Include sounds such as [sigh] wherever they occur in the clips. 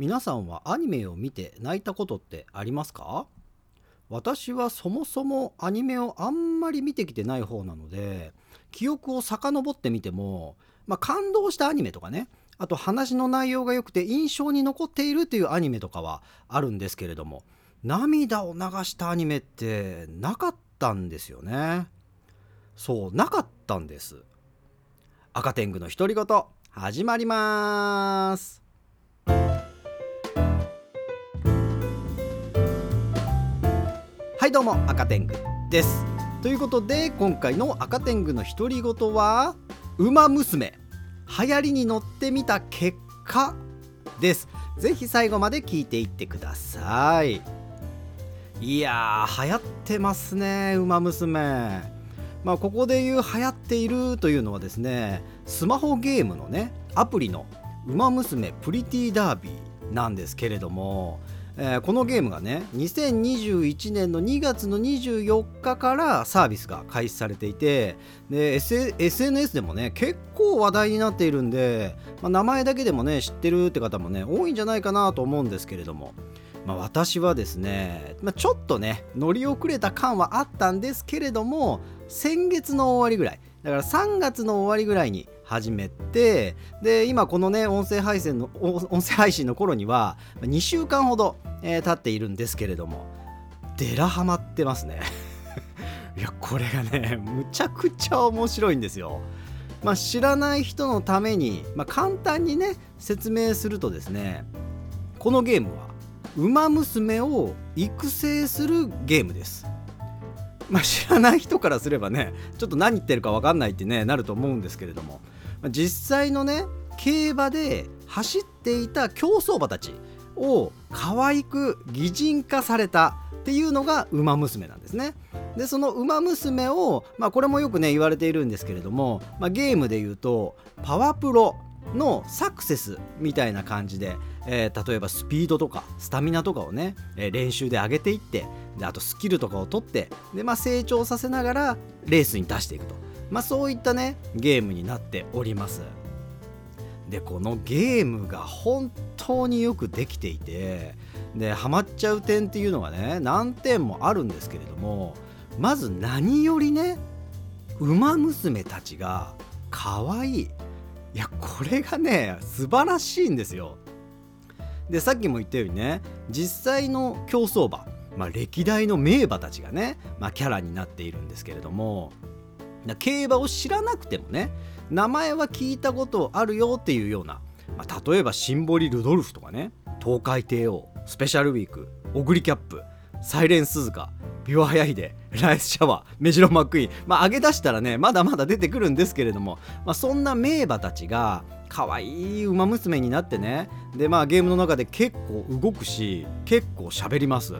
皆さんはアニメを見て泣いたことってありますか？私はそもそもアニメをあんまり見てきてない方なので記憶を遡ってみても、まあ、感動したアニメとかねあと話の内容が良くて印象に残っているというアニメとかはあるんですけれども涙を流したアニメってなかったんですよね。そうなかったんです。赤天狗の独り言始まります。はいどうも赤天狗です。ということで今回の赤天狗の独り言は「ウマ娘」流行りに乗ってみた結果です。ぜひ最後まで聞いていってください。いやー流行ってますねウマ娘。まあ、ここで言う流行っているというのはですねスマホゲームのねアプリの「ウマ娘プリティダービー」なんですけれども、えー、このゲームがね2021年の2月の24日からサービスが開始されていてで、S、SNS でもね結構話題になっているんで、まあ、名前だけでもね知ってるって方もね多いんじゃないかなと思うんですけれども。まあ、私はですね、まあ、ちょっとね乗り遅れた感はあったんですけれども先月の終わりぐらいだから3月の終わりぐらいに始めてで今このね音声配信の音声配信の頃には2週間ほど、えー、経っているんですけれどもデラハマってますね。[laughs] いやこれがねむちゃくちゃ面白いんですよ。まあ、知らない人のために、まあ、簡単にね説明するとですねこのゲームはウマ娘を育成するゲームです。まあ、知らない人からすればねちょっと何言ってるか分かんないってねなると思うんですけれども、実際のね競馬で走っていた競走馬たちを可愛く擬人化されたっていうのが馬娘なんですね。でその馬娘を、まあ、これもよくね言われているんですけれども、まあ、ゲームで言うとパワプロのサクセスみたいな感じで、えー、例えばスピードとかスタミナとかをね、えー、練習で上げていってであとスキルとかを取ってで、まあ、成長させながらレースに出していくと、まあ、そういったねゲームになっております。でこのゲームが本当によくできていてでハマっちゃう点っていうのがね何点もあるんですけれどもまず何よりね馬娘たちが可愛い。いやこれがね素晴らしいんですよ。でさっきも言ったようにね実際の競走馬、まあ、歴代の名馬たちがね、まあ、キャラになっているんですけれども競馬を知らなくてもね名前は聞いたことあるよっていうような、まあ、例えばシンボリ・ルドルフとかね東海帝王スペシャルウィークオグリキャップサイレンスズカビワハヤヒデライスシャワーメジロマックイーンまあ上げ出したらねまだまだ出てくるんですけれども、まあ、そんな名馬たちが可愛い馬娘になってねでまあゲームの中で結構動くし結構喋ります。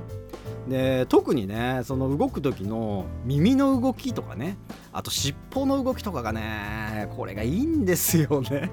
で特にねその動く時の耳の動きとかねあと尻尾の動きとかがねこれがいいんですよね。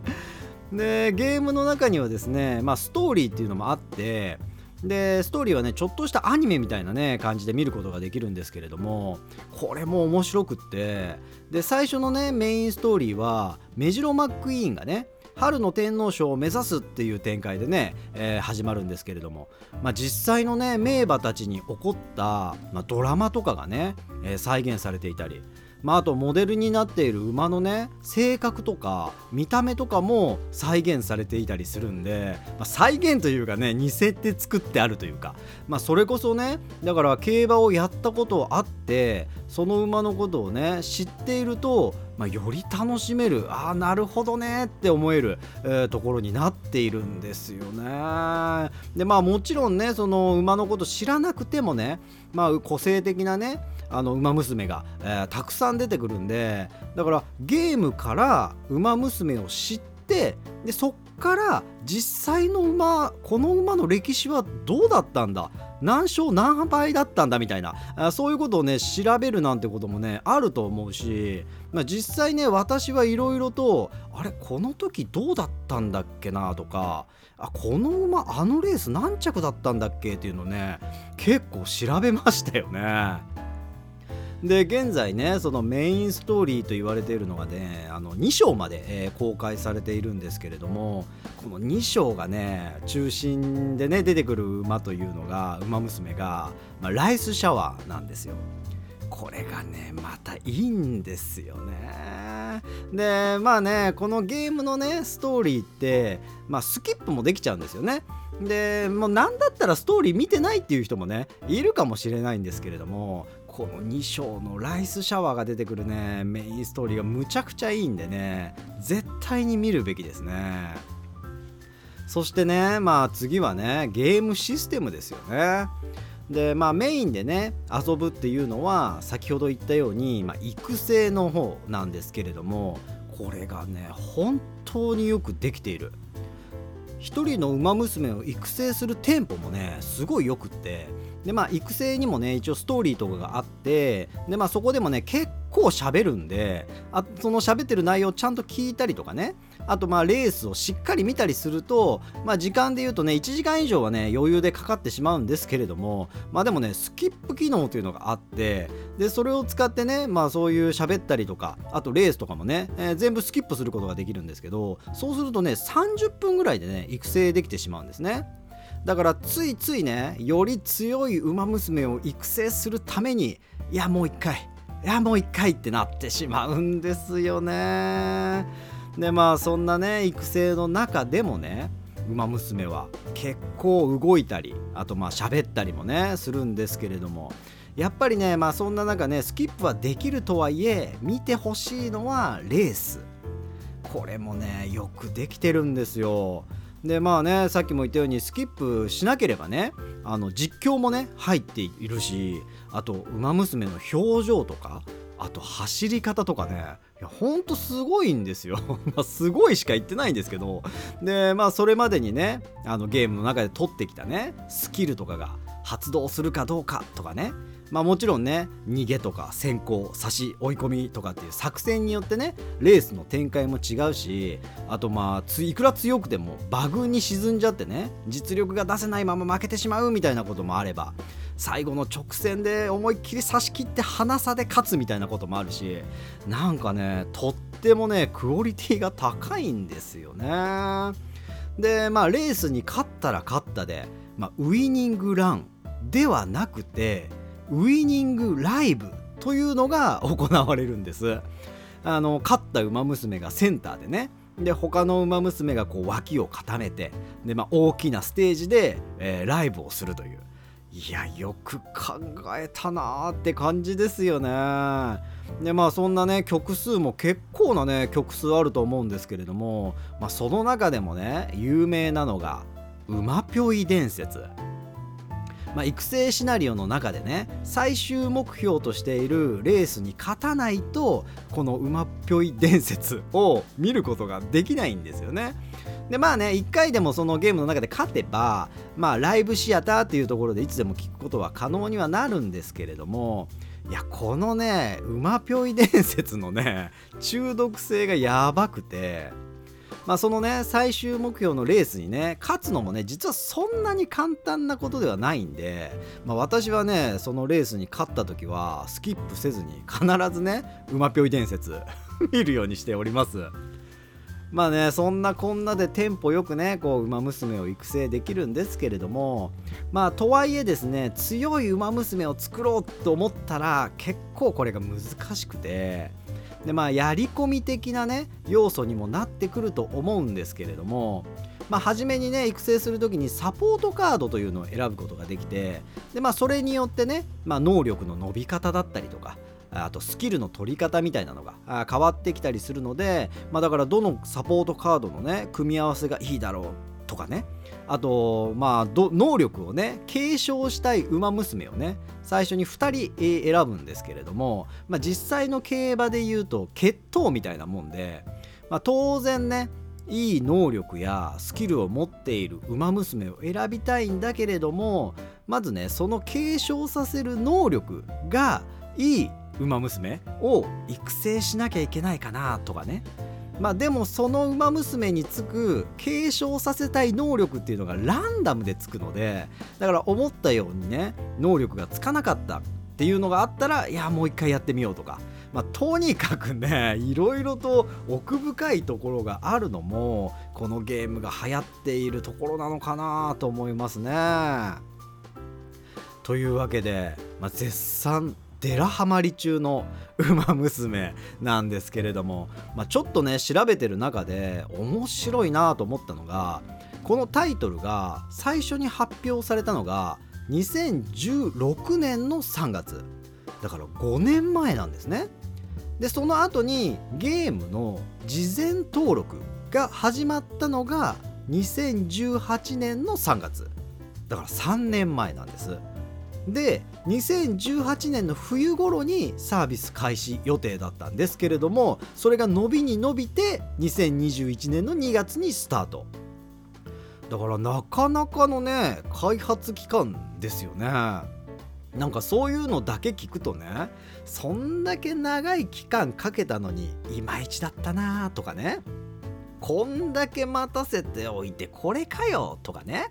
[laughs] でゲームの中にはですねまあストーリーっていうのもあってでストーリーはねちょっとしたアニメみたいなね感じで見ることができるんですけれどもこれも面白くってで最初のねメインストーリーはメジロマックイーンがね春の天皇賞を目指すっていう展開でね、えー、始まるんですけれども、まあ、実際のね名馬たちに起こった、まあ、ドラマとかがね、えー、再現されていたりまあ、あとモデルになっている馬のね性格とか見た目とかも再現されていたりするんで、まあ、再現というかね似せて作ってあるというか、まあ、それこそねだから競馬をやったことあってその馬のことをね知っていると、まあ、より楽しめるああなるほどねって思える、えー、ところになっているんですよね。でまあもちろんねその馬のこと知らなくてもね、まあ、個性的なねあの馬娘が、えー、たくさん出てくるんでだからゲームから馬娘を知ってでそっから実際の馬この馬の歴史はどうだったんだ？何勝何倍だったんだみたいなあそういうことをね調べるなんてこともねあると思うし、まあ、実際ね私はいろいろとあれこの時どうだったんだっけなとかあこの馬あのレース何着だったんだっけっていうのね結構調べましたよね。で現在ねそのメインストーリーと言われているのがねあの2章まで、えー、公開されているんですけれどもこの2章がね中心でね出てくる馬というのが馬娘が、まあ、ライスシャワーなんですよ。これがねまたいいんですよね。でまあねこのゲームのねストーリーって、まあ、スキップもできちゃうんですよね。でもう何だったらストーリー見てないっていう人もねいるかもしれないんですけれどもこの2章のライスシャワーが出てくるね。メインストーリーがむちゃくちゃいいんでね。絶対に見るべきですね。そしてねまあ次はねゲームシステムですよね。でまあメインでね遊ぶっていうのは先ほど言ったように、まあ、育成の方なんですけれどもこれがね本当によくできている。1人の馬娘を育成するテンポもねすごいよくってでまあ育成にもね一応ストーリーとかがあってでまあそこでもね結構喋るんであその喋ってる内容をちゃんと聞いたりとかねあとまあレースをしっかり見たりするとまあ時間で言うとね1時間以上はね余裕でかかってしまうんですけれどもまあでもねスキップ機能というのがあってでそれを使ってねまあそういう喋ったりとかあとレースとかもね、えー、全部スキップすることができるんですけどそうするとね30分ぐらいでね育成できてしまうんですね。だからついついねより強い馬娘を育成するためにいやもう一回いやもう一回ってなってしまうんですよね。でまあそんなね育成の中でもね馬娘は結構動いたりあとまあ喋ったりもねするんですけれどもやっぱりねまあそんな中ねスキップはできるとはいえ見てほしいのはレース。これもねよくできてるんですよ。でまあねさっきも言ったようにスキップしなければねあの実況もね入っているしあと「ウマ娘」の表情とかあと走り方とかねいやほんとすごいんですよ。[laughs] ますごいしか言ってないんですけどでまあそれまでにねあのゲームの中で取ってきたねスキルとかが発動するかどうかとかねまあもちろんね逃げとか先行差し追い込みとかっていう作戦によってねレースの展開も違うしあとまあいくら強くてもバグに沈んじゃってね実力が出せないまま負けてしまうみたいなこともあれば最後の直線で思いっきり差し切って鼻差で勝つみたいなこともあるしなんかねとってもねクオリティが高いんですよね。でまあレースに勝ったら勝ったで、まあ、ウイニングランではなくてウィニングライブというのが行われるんです。あの勝った馬娘がセンターでね。で他の馬娘がこう脇を固めてで、まあ、大きなステージで、えー、ライブをするという。いやよく考えたなーって感じですよね。でまあそんなね曲数も結構なね曲数あると思うんですけれども、まあ、その中でもね有名なのが「馬ぴょい伝説」まあ、育成シナリオの中でね最終目標としているレースに勝たないとこの馬っぴょい伝説を見ることができないんですよね。でまあね1回でもそのゲームの中で勝てばまあライブシアターっていうところでいつでも聞くことは可能にはなるんですけれどもいやこのね馬ぴょい伝説のね中毒性がやばくてまあ、そのね最終目標のレースにね勝つのもね実はそんなに簡単なことではないんで、まあ、私はねそのレースに勝った時はスキップせずに必ずね馬ぴょい伝説 [laughs] 見るようにしております。まあねそんなこんなでテンポよくねこう馬娘を育成できるんですけれどもまあとはいえですね強い馬娘を作ろうと思ったら結構これが難しくてでまあやり込み的なね要素にもなってくると思うんですけれどもまあ、初めにね育成する時にサポートカードというのを選ぶことができてで、まあ、それによってね、まあ、能力の伸び方だったりとかあとスキルの取り方みたいなのが変わってきたりするので、まあ、だからどのサポートカードのね組み合わせがいいだろうとかねあとまあ能力をね継承したい馬娘をね最初に2人選ぶんですけれども、まあ、実際の競馬で言うと血統みたいなもんで、まあ、当然ねいい能力やスキルを持っている馬娘を選びたいんだけれどもまずねその継承させる能力がいい馬娘を育成しなきゃいけないかなとかねまあでもその馬娘につく継承させたい能力っていうのがランダムでつくのでだから思ったようにね能力がつかなかったっていうのがあったらいやもう一回やってみようとか、まあ、とにかくねいろいろと奥深いところがあるのもこのゲームが流行っているところなのかなと思いますね。というわけで、まあ、絶賛デラハマり中の「ウマ娘」なんですけれども、まあ、ちょっとね調べてる中で面白いなと思ったのがこのタイトルが最初に発表されたのが2016年の3月。だから5年前なんですね。でその後にゲームの事前登録が始まったのが2018年の3月。だから3年前なんです。で2018年の冬頃にサービス開始予定だったんですけれどもそれが伸びに伸びて2021年の2月にスタート。だからなかなかのね開発期間ですよね。なんかそういうのだけ聞くとねそんだけ長い期間かけたのにいまいちだったなとかねこんだけ待たせておいてこれかよとかね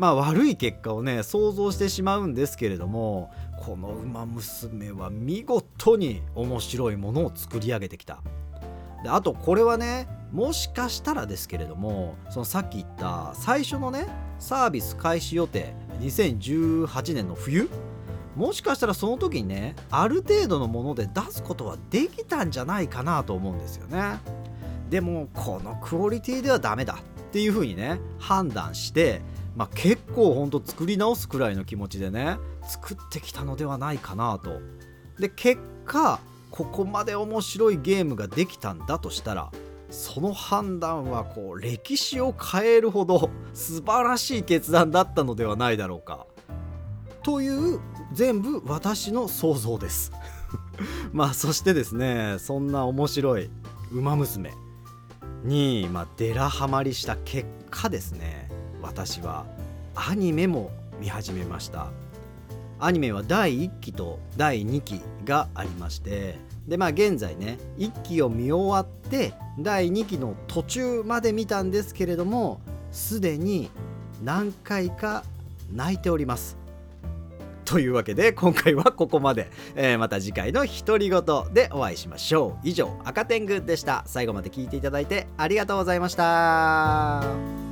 まあ悪い結果をね想像してしまうんですけれどもこの「ウマ娘」は見事に面白いものを作り上げてきた。であとこれはねもしかしたらですけれどもそのさっき言った最初のねサービス開始予定2018年の冬もしかしたらその時にねある程度のもので出すことはできたんじゃないかなと思うんですよね。でもこのクオリティではダメだっていう風にね判断してまあ、結構ほんと作り直すくらいの気持ちでね作ってきたのではないかなと。で結果ここまで面白いゲームができたんだとしたらその判断はこう歴史を変えるほど [laughs] 素晴らしい決断だったのではないだろうか。という全部私の想像です。[laughs] まあそしてですねそんな面白い「ウマ娘」に、まあ、デラハマりした結果ですね。私はアニメも見始めました。アニメは第1期と第2期がありましてでまあ現在ね1期を見終わって第2期の途中まで見たんですけれどもすでに何回か泣いております。というわけで今回はここまで、えー、また次回の独り言でお会いしましょう。以上赤天狗でした。最後まで聞いていただいてありがとうございました。